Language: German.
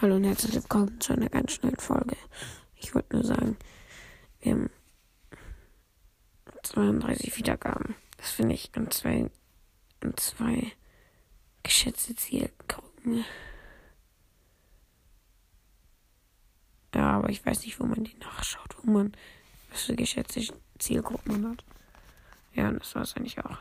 Hallo und herzlich willkommen zu einer ganz schnellen Folge. Ich wollte nur sagen, wir haben 32 Wiedergaben. Das finde ich an zwei, an zwei geschätzte Zielgruppen. Ja, aber ich weiß nicht, wo man die nachschaut, wo man was für geschätzte Zielgruppen hat. Ja, und das war es eigentlich auch.